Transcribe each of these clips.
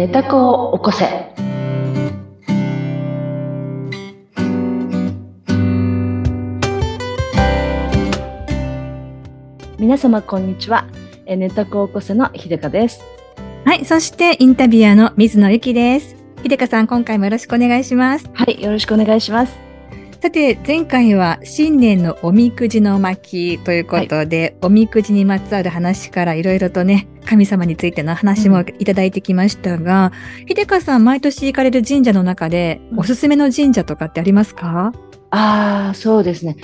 寝た子を起こせ。皆様こんにちは。え寝た子を起こせの秀香です。はい。そして、インタビュアーの水野ゆきです。秀香さん、今回もよろしくお願いします。はい、よろしくお願いします。さて、前回は新年のおみくじの巻ということで、おみくじにまつわる話からいろいろとね、神様についての話もいただいてきましたが、秀香さん、毎年行かれる神社の中で、うん。おすすめの神社とかってありますか、ああ、そうですね。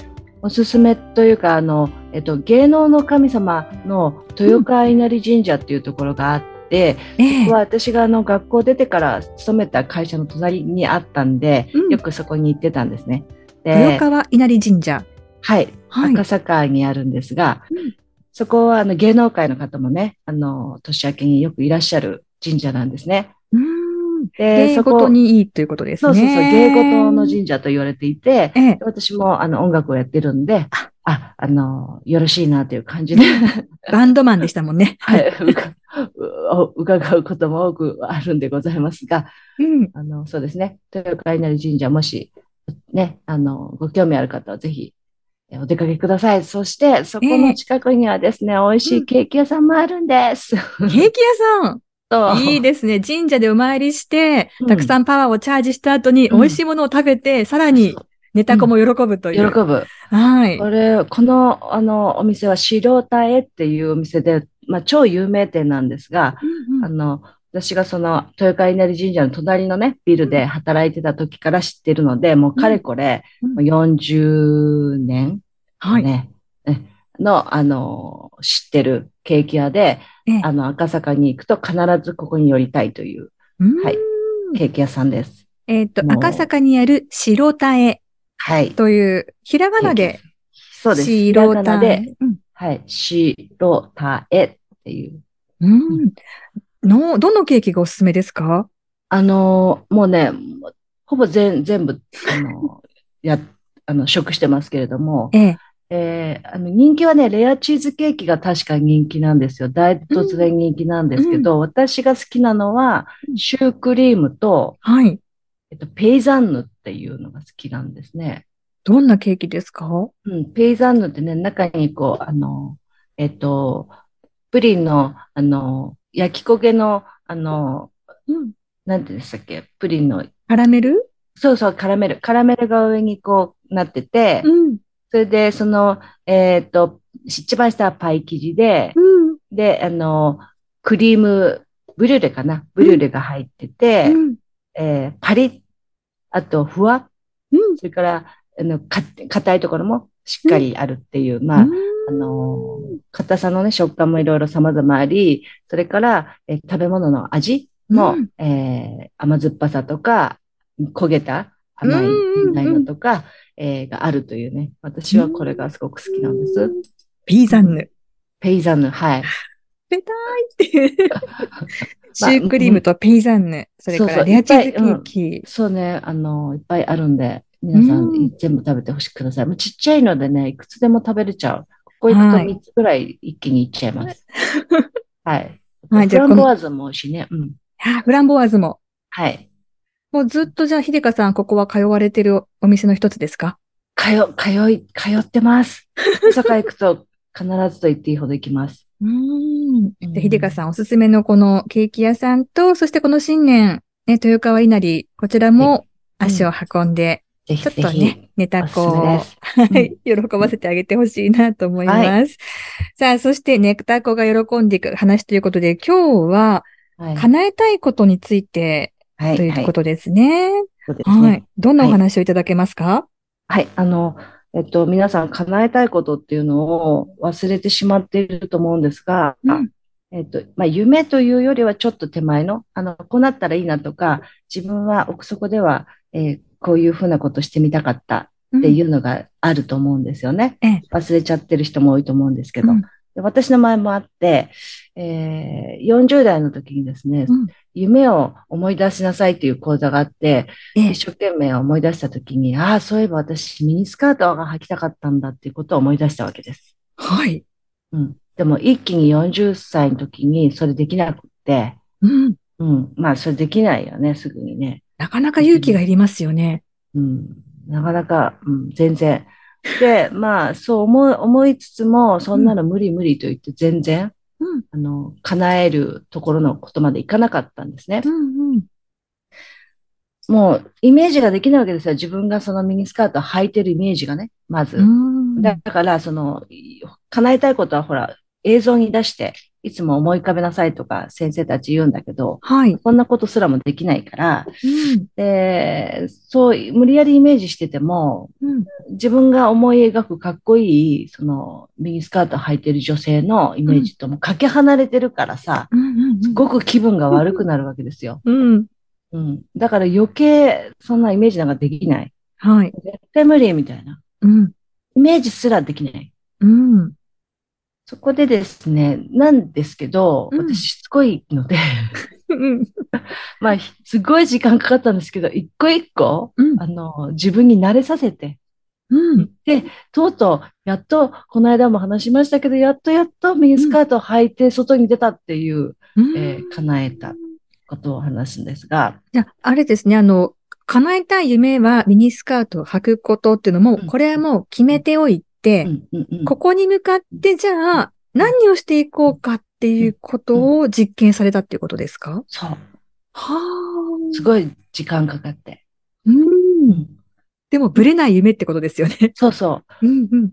おすすめというか、あの、えっと、芸能の神様の豊川稲荷神社っていうところがあって、ええ。ここは私があの学校出てから勤めた会社の隣にあったんで、うん。よくそこに行ってたんですね。豊で、川稲荷神社。はい、はい。赤坂にあるんですが、うんそこはあの芸能界の方もね、あの、年明けによくいらっしゃる神社なんですね。うーん。で、芸そこ事にいいということですね。そうそうそう、芸事の神社と言われていて、ええ。私もあの音楽をやってるんで、ああ、あの、よろしいなという感じで、バンドマンでしたもんね。はい、伺うことも多くあるんでございますが、うん。あの、そうですね、豊川稲荷神社、もし、ね、あの、ご興味ある方はぜひ、えお出かけください。そして、そこの近くにはですね、美味しいケーキ屋さんもあるんです。ケーキ屋さんいいですね。神社でお参りして、うんたくさんパワーをチャージした後に、うん美味しいものを食べて、さらにそうネタ子も喜ぶという。喜ぶ。はい。これ、この、あの、お店は白田へっていうお店で、まあ、超有名店なんですが、うんうんあの、私がその、豊川稲荷神社の隣のね、ビルで働いてた時から知ってるので、もうかれこれ、うんもう40年はい。ね、ねの、あの、知ってるケーキ屋で、ええあの、赤坂に行くと必ずここに寄りたいといううんはいケーキ屋さんです。えっと、赤坂にある白田へはい。という、ひらがなで、そうです。白田で、へ。うんはい。白田へっていう。うん。の、どのケーキがおすすめですか？あのーもうね、ほぼ全全部、あのーや、あの、食してますけれども、ええ。えーあの人気はね、レアチーズケーキが確か人気なんですよ。大突然人気なんですけど、私が好きなのはう、んシュークリームと、はい。えっと、ペイザンヌっていうのが好きなんですね。どんなケーキですか？うん、ペイザンヌってね、中にこう、あの、えっと、プリンの、あの、焼き焦げの、あの、うん。なんてでしたっけ、プリンのカラメル？そうそう、カラメル。カラメルが上にこうなってて、うん。それで、その、えっと、一番下はパイ生地で、うん。で、あの、クリーム、ブリュレかな？ブリュレが入ってて、うん。えーパリッ、あと、ふわっ、うん。それから、あの、か、硬いところもしっかりあるっていう、まあ、うんあの、硬さのね、食感もいろいろ様々あり、それから、えー食べ物の味も、うんえー甘酸っぱさとか、焦げた甘い、うんうんうん苦いのとか、えーがあるというね。私はこれがすごく好きなんです。ピーザンヌ。ペイザンヌ、はい。食べたいっていう。シュークリームとピーザンヌ。それからレアチーズケいっぱいうんーキ。そうね、あの、いっぱいあるんで、皆さんうん全部食べてほしください。ちっちゃいのでね、いくつでも食べれちゃう。ここ行くとはい3つぐらい一気にいっちゃいます。はい。はいフランボワーズも美味しいね。うん。あフランボワーズも。はい。もうずっとじゃあ、ひでかさん、ここは通われてるお店の一つですか？通、通い、通ってます。大阪行くと必ずと言っていいほど行きます。うーん。うんで、ひでかさんおすすめのこのケーキ屋さんと、そしてこの新年、ね、豊川稲荷、こちらも足を運んで、ぜひちょっ。とね、ネタ子を。はい、喜ばせてあげてほしいなと思います。さあ、そしてネタ子が喜んでいく話ということで、今日ははい。叶えたいことについてはい。とはいいうことですね。そうですねはい。どんなお話をいただけますか？はい。あの、えっと、皆さん叶えたいことっていうのを忘れてしまっていると思うんですが、うんえっと、まあ、夢というよりはちょっと手前の、あの、こうなったらいいなとか、自分は奥底では、えーこういうふうなことしてみたかったっていうのがあると思うんですよね。ええ忘れちゃってる人も多いと思うんですけど。うんで私の前もあって、えー40代の時にですね、うん夢を思い出しなさいという講座があって、ええ一生懸命思い出した時に、ああ、そういえば私ミニスカートが履きたかったんだっていうことを思い出したわけです。はい。うん。でも一気に40歳の時にそれできなくって、うん。うん。まあ、それできないよね、すぐにね。なかなか勇気がいりますよね。うん。なかなか、うん、全然。で、まあ、そう思い、思いつつも、そんなの無理無理と言って全然、うん。あの、叶えるところのことまでいかなかったんですねう。んうん。もう、イメージができないわけですよ。自分がそのミニスカートを履いてるイメージがね、まず。うん。だから、その、叶えたいことは、ほら、映像に出して、いつも思い浮かべなさいとか先生たち言うんだけど、はい。そんなことすらもできないから、うん。で、そう、無理やりイメージしてても、うん。自分が思い描くかっこいい、その、ミニスカート履いてる女性のイメージともかけ離れてるからさ、うん。すごく気分が悪くなるわけですよ。うん。うん。だから余計、そんなイメージなんかできない。はい。絶対無理みたいな。うん。イメージすらできない。うん。そこでですね、なんですけど、うん。私しつこいので、うん。まあ、すごい時間かかったんですけど、一個一個、うん。あの、自分に慣れさせて、うん。で、とうとう、やっと、この間も話しましたけど、やっとやっとミニスカートを履いて外に出たっていうえー叶えたことを話すんですが、じゃあ、あれですね、あの、叶えたい夢はミニスカートを履くことっていうのも、うん。これはもう決めておいて、うんうんうんここに向かってじゃあ何をしていこうかっていうことを実験されたっていうことですか？そう、はあ。すごい時間かかって。うん。でも、ぶれない夢ってことですよね。そうそう。うんうん。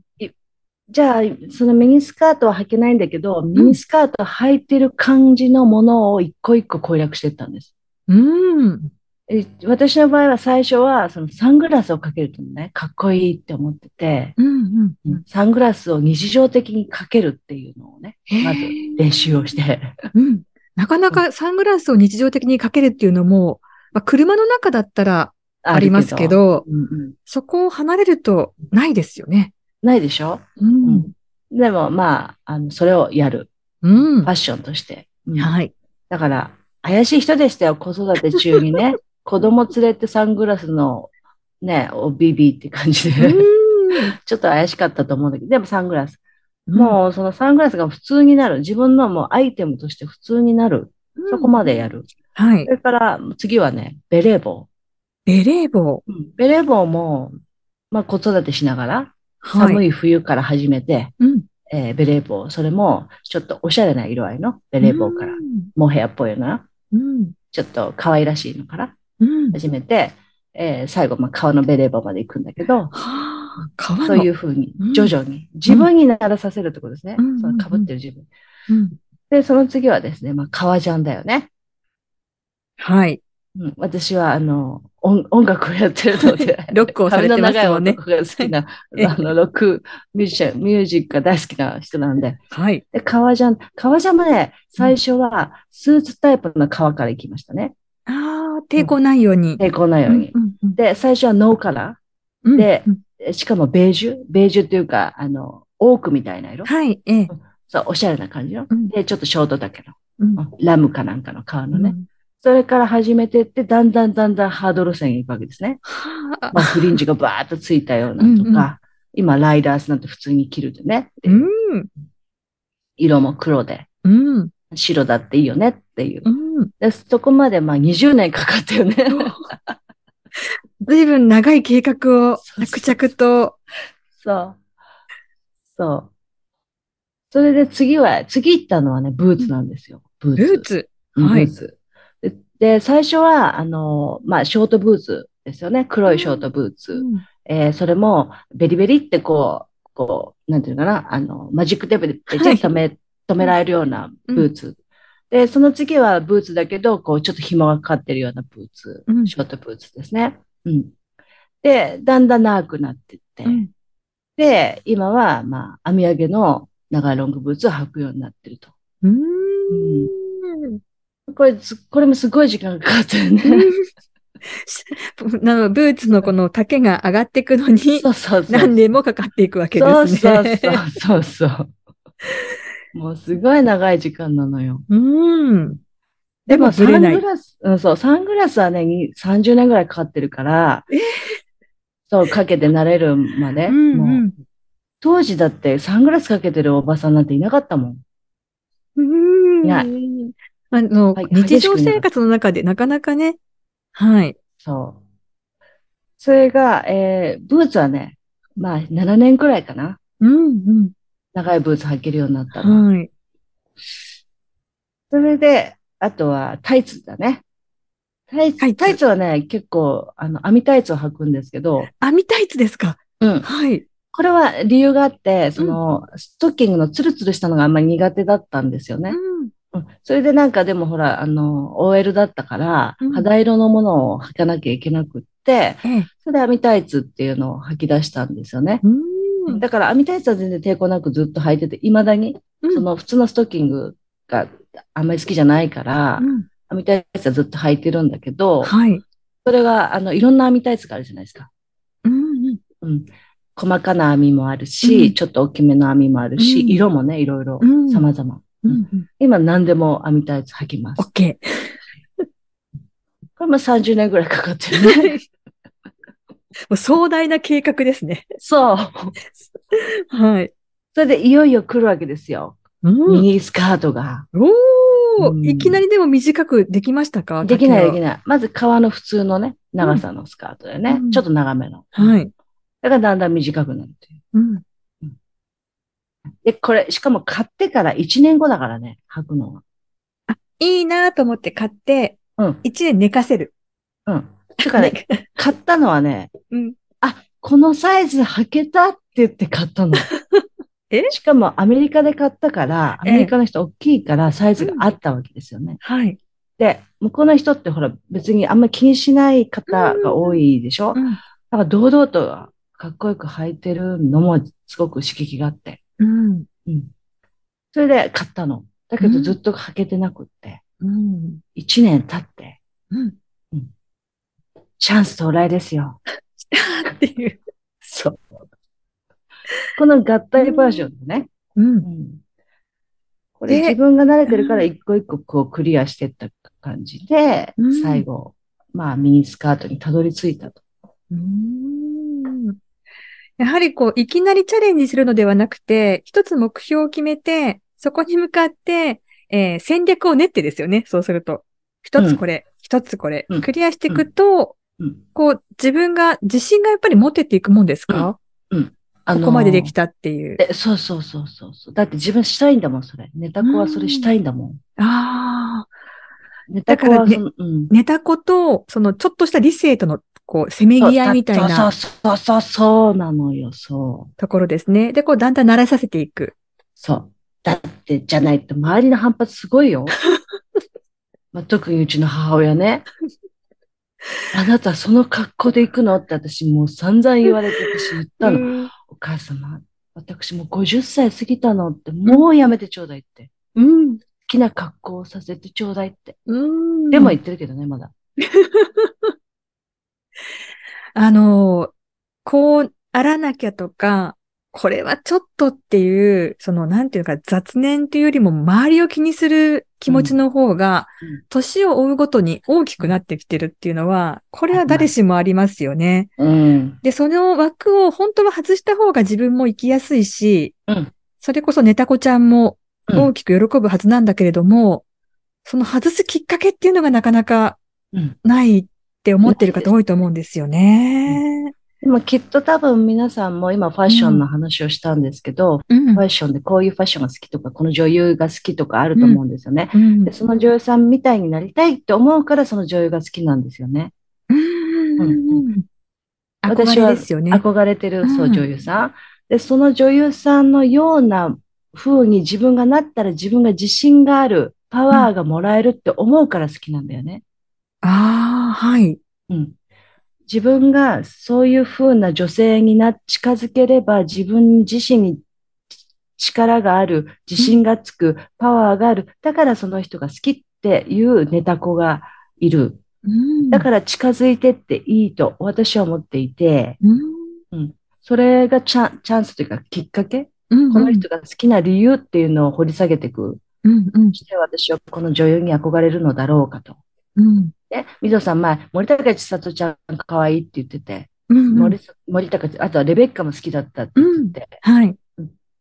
じゃあ、そのミニスカートは履けないんだけど、ミニスカート履いてる感じのものを一個一個攻略していったんです。うん。え私の場合は最初はそのサングラスをかけるとね、かっこいいって思ってて、うんうん。サングラスを日常的にかけるっていうのをね、まず練習をして。うん。なかなかサングラスを日常的にかけるっていうのも、まあ、車の中だったらありますけど、うんうんそこを離れるとないですよね。ないでしょ？うん。でもまあ、あの、それをやる。うんファッ。ションとして。うんはい。だから、怪しい人でしたよ、子育て中にね。子供連れてサングラスの、ね、おビビって感じで、ちょっと怪しかったと思うんだけど、でもサングラス。もうそのサングラスが普通になる。自分のもうアイテムとして普通になる。うん、そこまでやる。はいそ。れから次はね、ベレー帽。ベレー帽。うんベレー帽も、まあ子育てしながら、はい。寒い冬から始めて、うん。えーベレー帽。それもちょっとおしゃれな色合いのベレー帽から、モヘアっぽいような、うん。ちょっと可愛らしいのからうん。始めて、えー最後、まあ、革のベレー帽まで行くんだけど、はあ、革の？そういうふうにうん、徐々に、自分にならさせるってことですね。うんその被ってる自分。うん。で、その次はですね、まあ、革ジャンだよね。はい。うん、私は、あの、音音楽をやってるので、ロックをされてますもんね髪の長い男が好きな、えあの、ロックミュージシャン、ミュージックが大好きな人なんで。はい。で、革ジャン、革ジャンもね、最初はスーツタイプの革から行きましたね。ああ、抵抗ないように。抵抗ないように。で、最初はノーカラうんで。しかもベージュ？ベージュっていうか、あの、オークみたいな色？はい。ええ。そう、おしゃれな感じの？うんで、ちょっとショート丈うんの、ラムかなんかの革のね。うんそれから始めてって、だんだんだんだんハード路線に行くわけですね。はあまあ、フリンジがバーッとついたようなとか、今、ライダースなんて普通に着るでね。うん。色も黒で、うん。白だっていいよねっていう。うん。でそこまでまあ20年かかったよね。ずいぶん長い計画を着々と。そう。そう。それで次は、次行ったのはね、ブーツなんですよ。ブーツ。ルーツ？うんはい。で、で最初は、あの、まあ、ショートブーツですよね。黒いショートブーツ。うんえーそれも、ベリベリってこう、こう、なんていうのかな、あの、マジックテープでペチッと止め、止められるようなブーツ。で、その次はブーツだけど、こう、ちょっと紐がかかってるようなブーツ、うんショートブーツですね。うん。で、だんだん長くなっていって、うんで、今は、まあ、網上げの長いロングブーツを履くようになってると。うーん。これす、これもすごい時間かかったよね。なのブーツのこの丈が上がっていくのにそうそうそう。何年もかかっていくわけでそうすそうね。そうそうそう。もうすごい長い時間なのよ。うん。でも、サングラス、うん、そう、サングラスはね、に30年ぐらいかかってるから、そう、かけて慣れるまで。うんもううん当時だってサングラスかけてるおばさんなんていなかったもん。うんいないあの、はい、日常生活の中でなかなかね、はい。そう。それが、えー、ブーツはね、まあ、7年くらいかな。うんうん。長いブーツ履けるようになったの。はい。それで、あとはタイツだね。タイツ、タイツはね、結構、あの、網タイツを履くんですけど。網タイツですか？うん。はい。これは理由があって、その、うん、ストッキングのツルツルしたのがあんまり苦手だったんですよね。うん、それでなんかでもほら、あの、OL だったから、肌色のものを履かなきゃいけなくって、うん、それで網タイツっていうのを履き出したんですよね。だから網タイツは全然抵抗なくずっと履いてて、未だに、その普通のストッキングがあんまり好きじゃないから、網タイツはずっと履いてるんだけど、はい。それが、あの、いろんな網タイツがあるじゃないですか。うん、うん。細かな網もあるし、うん、ちょっと大きめの網もあるし、うん、色もね、いろいろ様々。今何でも網タイツ履きます。OK。これも30年ぐらいかかってるね。もう壮大な計画ですね。そう。はい。それでいよいよ来るわけですよ。うん、ミニスカートが。おお、うん、いきなりでも短くできましたか？できないできない。まず革の普通のね、長さのスカートでね。うん、ちょっと長めの。はい。だからだんだん短くなるという。うん。で、これ、しかも買ってから1年後だからね、履くのは。あ、いいなと思って買って、うん。1年寝かせる。うん。だからね、買ったのはね、うん。あ、このサイズ履けたって言って買ったの。え？しかもアメリカで買ったから、アメリカの人大きいからサイズがあったわけですよね。はい。で、向こうの人ってほら別にあんまり気にしない方が多いでしょ、うん、だから堂々とかっこよく履いてるのもすごく刺激があって。うん。うん。それで買ったの。だけどずっと履けてなくって。うん。一年経って。うん。うん。チャンス到来ですよ。っていう。そう。この合体バージョンでね。うん。うん、これ自分が慣れてるから一個一個こうクリアしていった感じで、うん、最後、まあミニスカートにたどり着いたと。うんやはりこう、いきなりチャレンジするのではなくて、一つ目標を決めて、そこに向かって、えー、戦略を練ってですよね。そうすると。一つこれ、一、うん、つこれ、クリアしていくと、うん、こう、自分が、自信がやっぱり持てていくもんですか？うん。あのー、ここまでできたっていう。え、そうそうそうそうだって自分したいんだもん、それ。ネタ子はそれしたいんだもん。ああ。ネタ子は、ね、うん、ネタ子と、そのちょっとした理性とのこう、せめぎ合いみたいな。そうそうそう、そうなのよ、そう。ところですね。で、こう、だんだん慣れさせていく。そう。だって、じゃないと、周りの反発すごいよ。まあ、特にうちの母親ね。あなたその格好で行くのって私もう散々言われて私言ったの。お母様、私もう50歳過ぎたのって、もうやめてちょうだいって。うん。好きな格好をさせてちょうだいって。うん。でも言ってるけどね、まだ。あの、こうあらなきゃとか、これはちょっとっていう、その、なんていうか、雑念というよりも周りを気にする気持ちの方が、年を追うごとに大きくなってきてるっていうのは、これは誰しもありますよね。うん、で、その枠を本当は外した方が自分も生きやすいし、うん、それこそネタ子ちゃんも大きく喜ぶはずなんだけれども、その外すきっかけっていうのがなかなかないって思ってる方多いと思うんですよね。でもきっと多分皆さんも今ファッションの話をしたんですけど、うん、ファッションでこういうファッションが好きとか、この女優が好きとかあると思うんですよね。うん、でその女優さんみたいになりたいって思うからその女優が好きなんですよね。うん、私は憧れてる、そう、女優さん。で、その女優さん。のような風に自分がなったら自分が自信がある、パワーがもらえるって思うから好きなん。だよね。ああ、はい。うん。自分がそういう風な女性にな、近づければ自分自身に力がある、自信がつく、パワーがある。だからその人が好きっていうネタ子がいる。だから近づいてっていいと私は思っていて、うん、それがチャチャンスというかきっかけ、うんうん、この人が好きな理由っていうのを掘り下げていく。うんうん、して私はこの女優に憧れるのだろうかと。うんね、水野さん前、森高千里ちゃんが可愛いって言ってて、うんうん、森森高、あとはレベッカも好きだったって言って、うん、はい。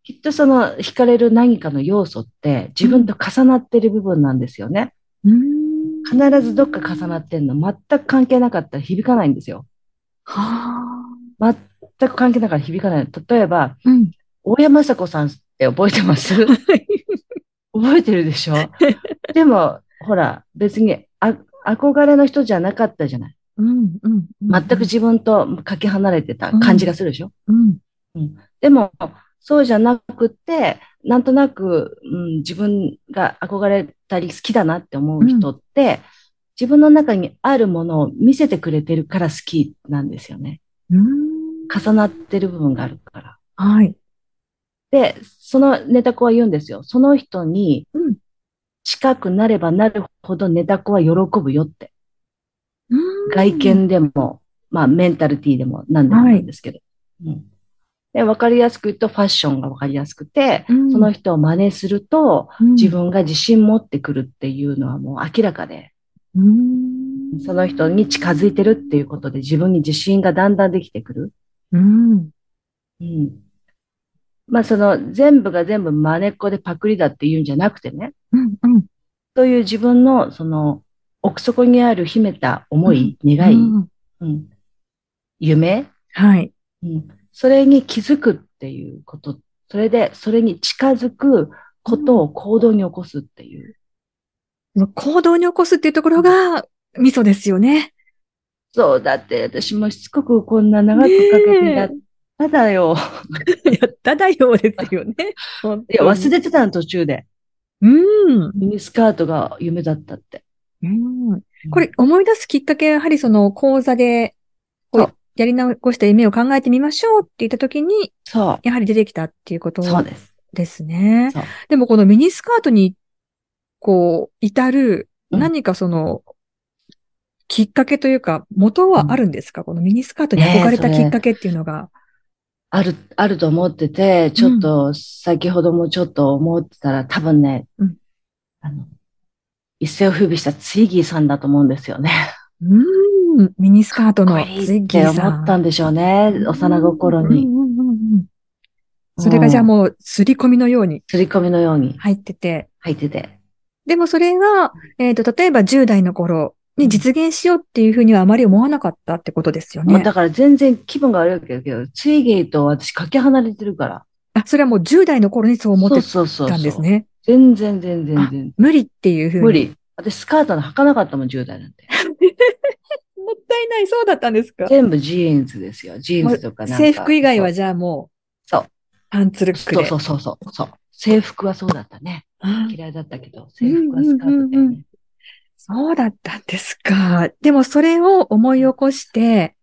きっとその惹かれる何かの要素って自分と重なってる部分なんですよね。必ずどっか重なってんの。全く関係なかったら響かないんですよ。は全く関係なかったら響かない。例えば、うん。大山雅子さんって覚えてます？覚えてるでしょ？でも、ほら、別にあ憧れの人じゃなかったじゃない。うん。うん。全く自分とかけ離れてた感じがするでしょ、うん。でも、そうじゃなくて、なんとなく、うん、自分が憧れたり好きだなって思う人って、自分の中にあるものを見せてくれてるから好きなんですよね。うん。重なってる部分があるから。はい。で、そのネタ子は言うんですよ。その人にうん近くなればなるほどネタ子は喜ぶよって。うん外見でも、まあメンタルティーでも何でもなんですけど。うんで、わかりやすく言うとファッションがわかりやすくて、うんその人を真似するとうん自分が自信持ってくるっていうのはもう明らかで、うん。その人に近づいてるっていうことで自分に自信がだんだんできてくる。うん。うん。まあその全部が全部真似っこでパクリだっていうんじゃなくてね、うん。うん。そういう自分のその奥底にある秘めた思い、願い、うんうん、夢、はい。うん、それに気づくっていうこと、それでそれに近づくことを行動に起こすっていう。行動に起こすっていうところが、味噌ですよね。そう、だって私もしつこくこんな長くかけてやっただよ。やっただようですよね。いや、忘れてたの途中で。うん。ミニスカートが夢だったって。うん。これ、思い出すきっかけは、やはりその講座で、やり直した夢を考えてみましょうって言ったときに、そやはり出てきたっていうことう、そうです。ですね。でもこのミニスカートに、こう、至る、うん何かその、きっかけというか、元はあるんですか、このミニスカートに憧れたきっかけっていうのが。ある、あると思ってて、ちょっと、先ほどもちょっと思ってたら、多分ね、うんあの、一世を風靡したツイギーさんだと思うんですよね。うん、ミニスカートのツイギーさん。思ったんでしょうね。幼心に。うんうんうんうんそれがじゃあもう、すり込みのように刷り込みのように入ってて、入ってて。でもそれが、えっ、と、例えば10代の頃に実現しようっていうふうにはあまり思わなかったってことですよね。だから全然気分が悪いわけだけど、ツイギーと私かけ離れてるから。あ、それはもう10代の頃にそう思ってそうそうそうたんですね。全然全然全然。無理っていうふうに。無。理。私スカートの履かなかったもん、10代なんて。もったいない、そうだったんですか？全部ジーンズですよ。ジーンズとかなんか。制服以外はじゃあもう、そう。パンツルックで。そうそうそうそうそう。制服はそうだったね。あ嫌いだったけど、制服はスカートだようんうんうんうね。そうだったんですか。でもそれを思い起こして、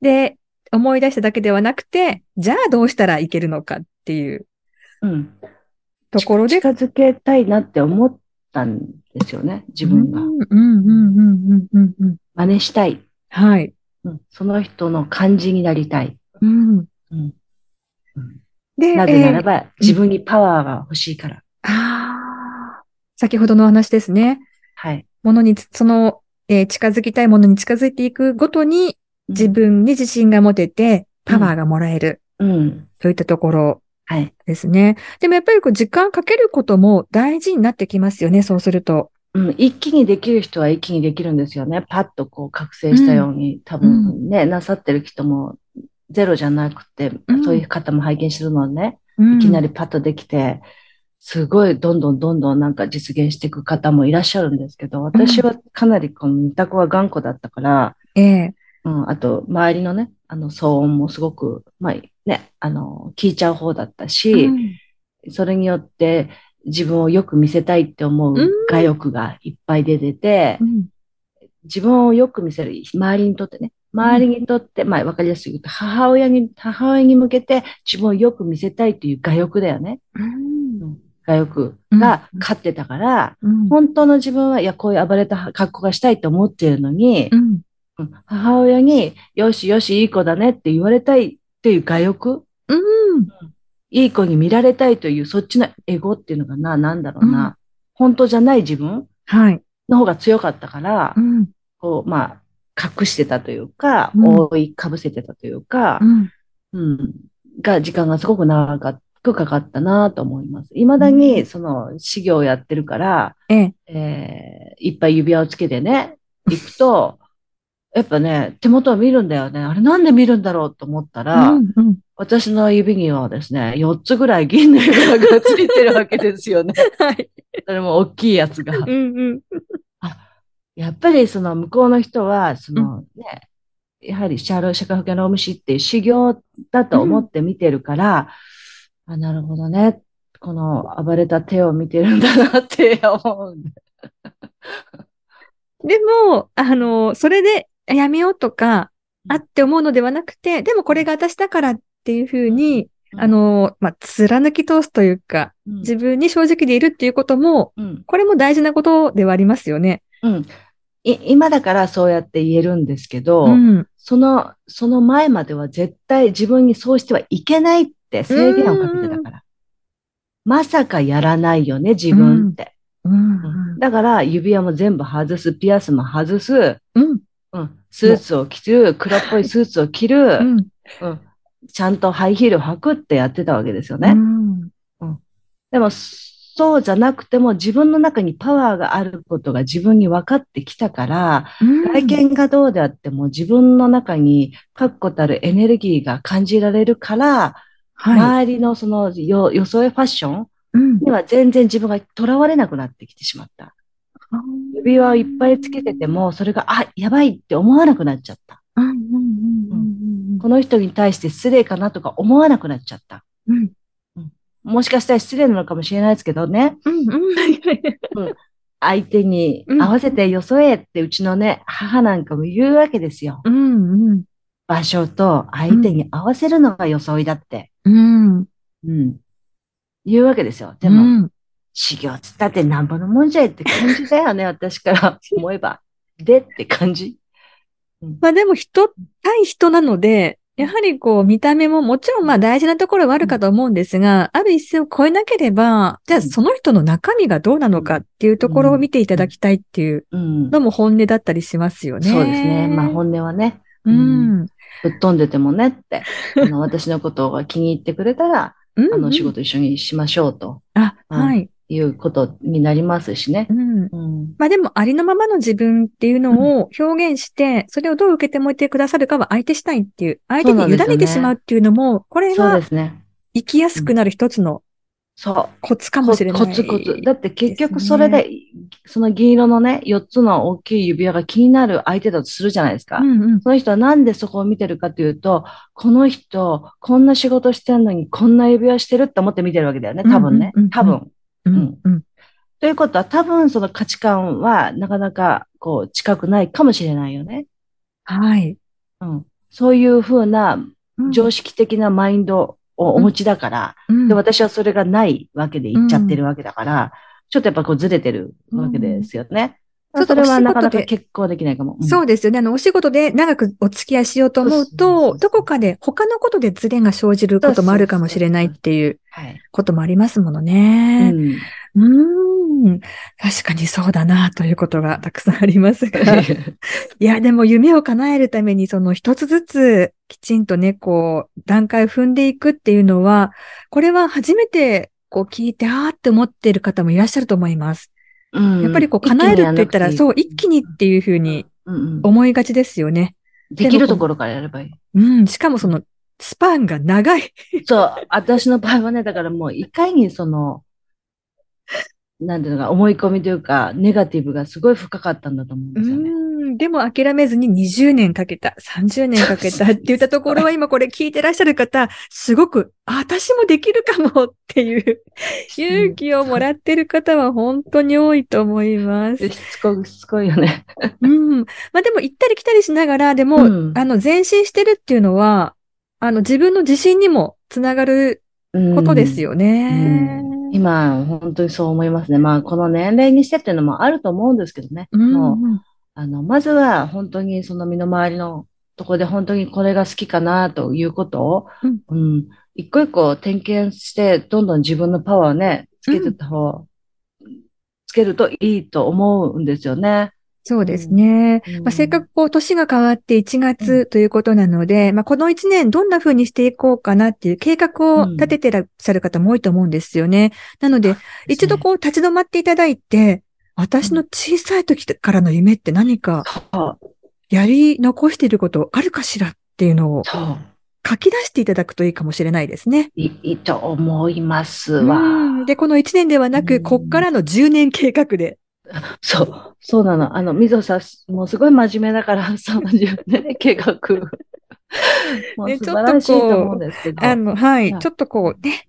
で、思い出しただけではなくて、じゃあどうしたらいけるのかっていううん。ところで。近づけたいなって思ったんですよね、自分がう。んうんうんうんうんうんうん。真似したい。はい。うん。その人の感じになりたい。うん。うん。うんで、なぜならえーば、自分にパワーが欲しいから。ああ、先ほどのお話ですね。はい。ものにつ、その、えー近づきたいものに近づいていくごとに、自分に自信が持てて、パワーがもらえる、うん。といったところはい。ですね。でもやっぱりこう時間かけることも大事になってきますよね、そうすると。うん、一気にできる人は一気にできるんですよね。パッとこう覚醒したように、多分ね、なさってる人もゼロじゃなくて、うん。そういう方も拝見してるのね、いいきなりパッとできて、すごいどんどんどんどんなんか実現していく方もいらっしゃるんですけど、私はかなりこの二択は頑固だったから、ええ。うん、あと周りのね、あの騒音もすごく、まあね、あの、聞いちゃう方だったし、うん。それによって自分をよく見せたいって思う我欲がいっぱい出てて、うん。自分をよく見せる、周りにとってね、周りにとって、まあわかりやすく言うと、母親に、母親に向けて自分をよく見せたいという我欲だよね。うん我欲が勝ってたから、うん。本当の自分は、いや、こういう暴れた格好がしたいと思ってるのに、うん。うん母親に、よしよし、いい子だねって言われたいっていう我欲、うん。いい子に見られたいという、そっちのエゴっていうのかな、なんだろうな、うん。本当じゃない自分はい。の方が強かったから、うん。こう、まあ、隠してたというか、うん。覆いかぶせてたというかう、ん。うん、が、時間がすごく長かっ負かかったなと思います。未だに、その、修行をやってるから、ええ。えーいっぱい指輪をつけてね、行くと、やっぱね、手元を見るんだよね。あれなんで見るんだろうと思ったら、うんうん。私の指にはですね、4つぐらい銀の指輪がついてるわけですよね。はい。それも大きいやつが。うんうん。やっぱりその向こうの人は、そのね、やはりシャーロ社会保険労務士っていう修行だと思って見てるから、あ、なるほどね。この暴れた手を見てるんだなって思うんで。でも、あの、それでやめようとか、あって思うのではなくて、でもこれが私だからっていうふうに、あ、の、まあ、貫き通すというか、うん自分に正直でいるっていうことも、うん、これも大事なことではありますよね。うん。い今だからそうやって言えるんですけど、うん。その、その前までは絶対自分にそうしてはいけないって制限をかけてたから。まさかやらないよね、自分って。うん。だから指輪も全部外す、ピアスも外す、うん。うん、スーツを着る、黒っぽいスーツを着る、うん。うん、ちゃんとハイヒールを履くってやってたわけですようね。ん。でも、そうじゃなくても自分の中にパワーがあることが自分に分かってきたから、外見がどうであっても自分の中に確固たるエネルギーが感じられるから、は周りのそのよ装いファッションい。うん。には全然自分が囚われなくなってきてしまった。指輪をいっぱいつけてても、それが、あ、やばいって思わなくなっちゃった。うん。うん。うん。この人に対して失礼かなとか思わなくなっちゃった。うん。もしかしたら失礼なのかもしれないですけどね。うん。うん。相手に合わせてよそえってうちのね、母なんかも言うわけですよ。うん。うん。場所と相手に合わせるのが装いだって。うん。うん。言うわけですよ。でも、修行つったってなんぼのもんじゃいって感じだよね、私から思えば。でって感じ。まあでも人対人なので、やはりこう見た目ももちろんまあ大事なところはあるかと思うんですが、ある一線を超えなければ、じゃあその人の中身がどうなのかっていうところを見ていただきたいっていううん。のも本音だったりしますよね。そうですね。まあ本音はね、うん。ぶっ飛んでてもねって、あの私のことが気に入ってくれたら、うんあの仕事一緒にしましょうとあ、うんはい。いうことになりますしねう。ん。うん。まあでもありのままの自分っていうのを表現して、それをどう受け止めてくださるかは相手したいっていう、相手に委ねてしまうっていうのも、これそうがですね。生きやすくなる一つのそう。コツかもしれない。コツコツ。だって結局それで、その銀色のね、4つの大きい指輪が気になる相手だとするじゃないですか。うんうん。その人はなんでそこを見てるかというと、この人、こんな仕事してんのにこんな指輪してるって思って見てるわけだよね。多分ね。多分。うんうん。ということは多分その価値観はなかなかこう近くないかもしれないよね。はい。うん。そういうふうなうん常識的なマインドをお持ちだから、うん。で、私はそれがないわけで言っちゃってるわけだから、ちょっとやっぱこうずれてるわけですよね。うんそれはなかなかちょっとお仕事で結構できないかも。そうですよね。あの、お仕事で長くお付き合いしようと思うと、どこかで他のことでズレが生じることもあるかもしれないっていうはい。こともありますものうね。ん。うーん。確かにそうだなということがたくさんありますが。いや、でも夢を叶えるためにその一つずつきちんとね、こう、段階を踏んでいくっていうのは、これは初めてこう聞いて、あーって思っている方もいらっしゃると思います。うんやっぱりこう叶えるって言ったら、そう、一気にっていうふうに思いがちですよね。できるところからやればいい。うん、しかもその、スパンが長い。そう、私の場合はね、だからもういかにその、なんていうのか、思い込みというか、ネガティブがすごい深かったんだと思うんうですよね。ん、でも諦めずに20年かけた、30年かけたって言ったところは今これ聞いてらっしゃる方、すごく、あ、私もできるかもっていう勇気をもらってる方は本当に多いと思います。しつこい、しつこいよね。うん。まあでも行ったり来たりしながら、でも、うんあの、前進してるっていうのは、あの、自分の自信にもつながることですよね。うん今、本当にそう思いますね。まあ、この年齢にしてっていうのもあると思うんですけどね。うんもう、あの、まずは本当にその身の回りのとこで本当にこれが好きかなということを、うん、一個一個点検して、どんどん自分のパワーをね、つけてった方、つけるといいと思うんですよね。そうですね。うん。まあ、せっかくこう、年が変わって1月ということなので、まあ、この1年どんな風にしていこうかなっていう計画を立ててらっしゃる方も多いと思うんですよね。なので、一度こう、立ち止まっていただいて、私の小さい時からの夢って何かやり残していることあるかしらっていうのを。書き出していただくといいかもしれないですね。いいと思いますわ。うんで、この1年ではなく、うんこっからの10年計画で。そう、そうなの。あの、みぞさん、もうすごい真面目だから、30年計画。ね素晴らしいと思う。あの、はいは。いちょっとこう、ね。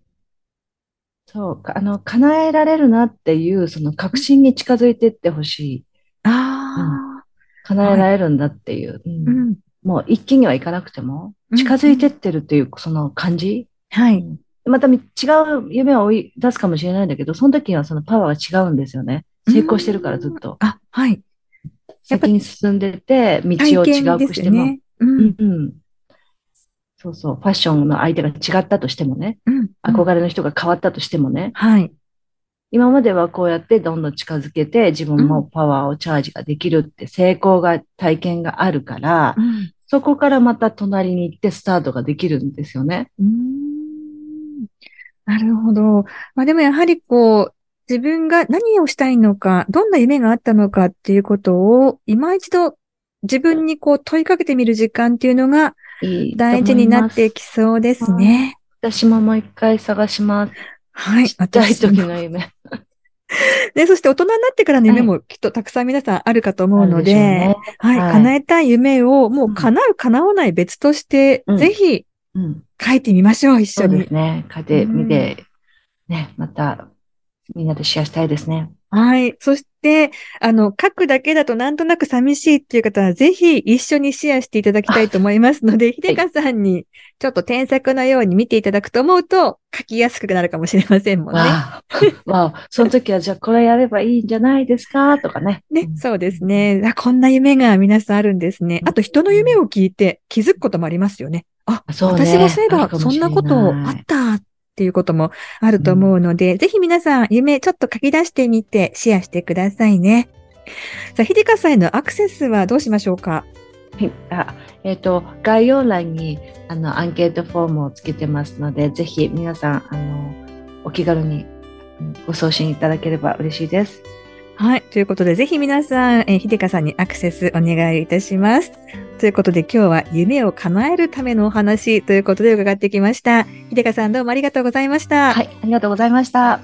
そう、かあの、叶えられるなっていう、その確信に近づいていってほしい。あ叶えられるんだっていう。あ、うんうん。もう一気にはいかなくても、うん近づいてってるっていう、その感じ？はい。うんまたみ違う夢を追い出すかもしれないんだけど、その時にはそのパワーが違うんですよね。成功してるからずっと。あ、はい。先に進んでて、道を体違うくしても。すね。う。うんんうん。そうそう。ファッションの相手が違ったとしてもね。うん。憧れの人が変わったとしてもね。はい。今まではこうやってどんどん近づけて自分もパワーをチャージができるって成功が、体験があるから、うんそこからまた隣に行ってスタートができるんですよね。うーんなるほど。まあでもやはりこう、自分が何をしたいのか、どんな夢があったのかっていうことを、今一度自分にこう問いかけてみる時間っていうのが大事になってきそうですね。私ももう一回探します。はい。ちっちゃい時の夢。で、そして大人になってからの夢もきっとたくさん皆さんあるかと思うので、はい、はい叶えたい夢をもう叶う、叶わない別として、うんぜひうん。書いてみましょう、一そう緒に。ですね。書いてみて、ね、またみんなでシェアしたいですね。はい。そして、あの、書くだけだとなんとなく寂しいっていう方は、ぜひ一緒にシェアしていただきたいと思いますので、ひでかさんにちょっと添削のように見ていただくと思うと、書きやすくなるかもしれませんもんね。わあ、その時はじゃあこれやればいいんじゃないですか？とかね。ね、そうですね。あ、こんな夢が皆さんあるんですね。あと人の夢を聞いて気づくこともありますよね。あ、そうね私もそういえばそんないことあったっていうこともあると思うので、ぜひ皆さん夢ちょっと書き出してみてシェアしてくださいね。さあ、ひでかさんへのアクセスはどうしましょうか？はいあえっ、と、概要欄にあのアンケートフォームをつけてますので、ぜひ皆さん、あの、お気軽にうんご送信いただければ嬉しいです。はい。ということで、ぜひ皆さん、えーひでかさんにアクセスお願いいたします。ということで、今日は夢を叶えるためのお話ということで伺ってきました。ひでかさんどうもありがとうございました。はい、ありがとうございました。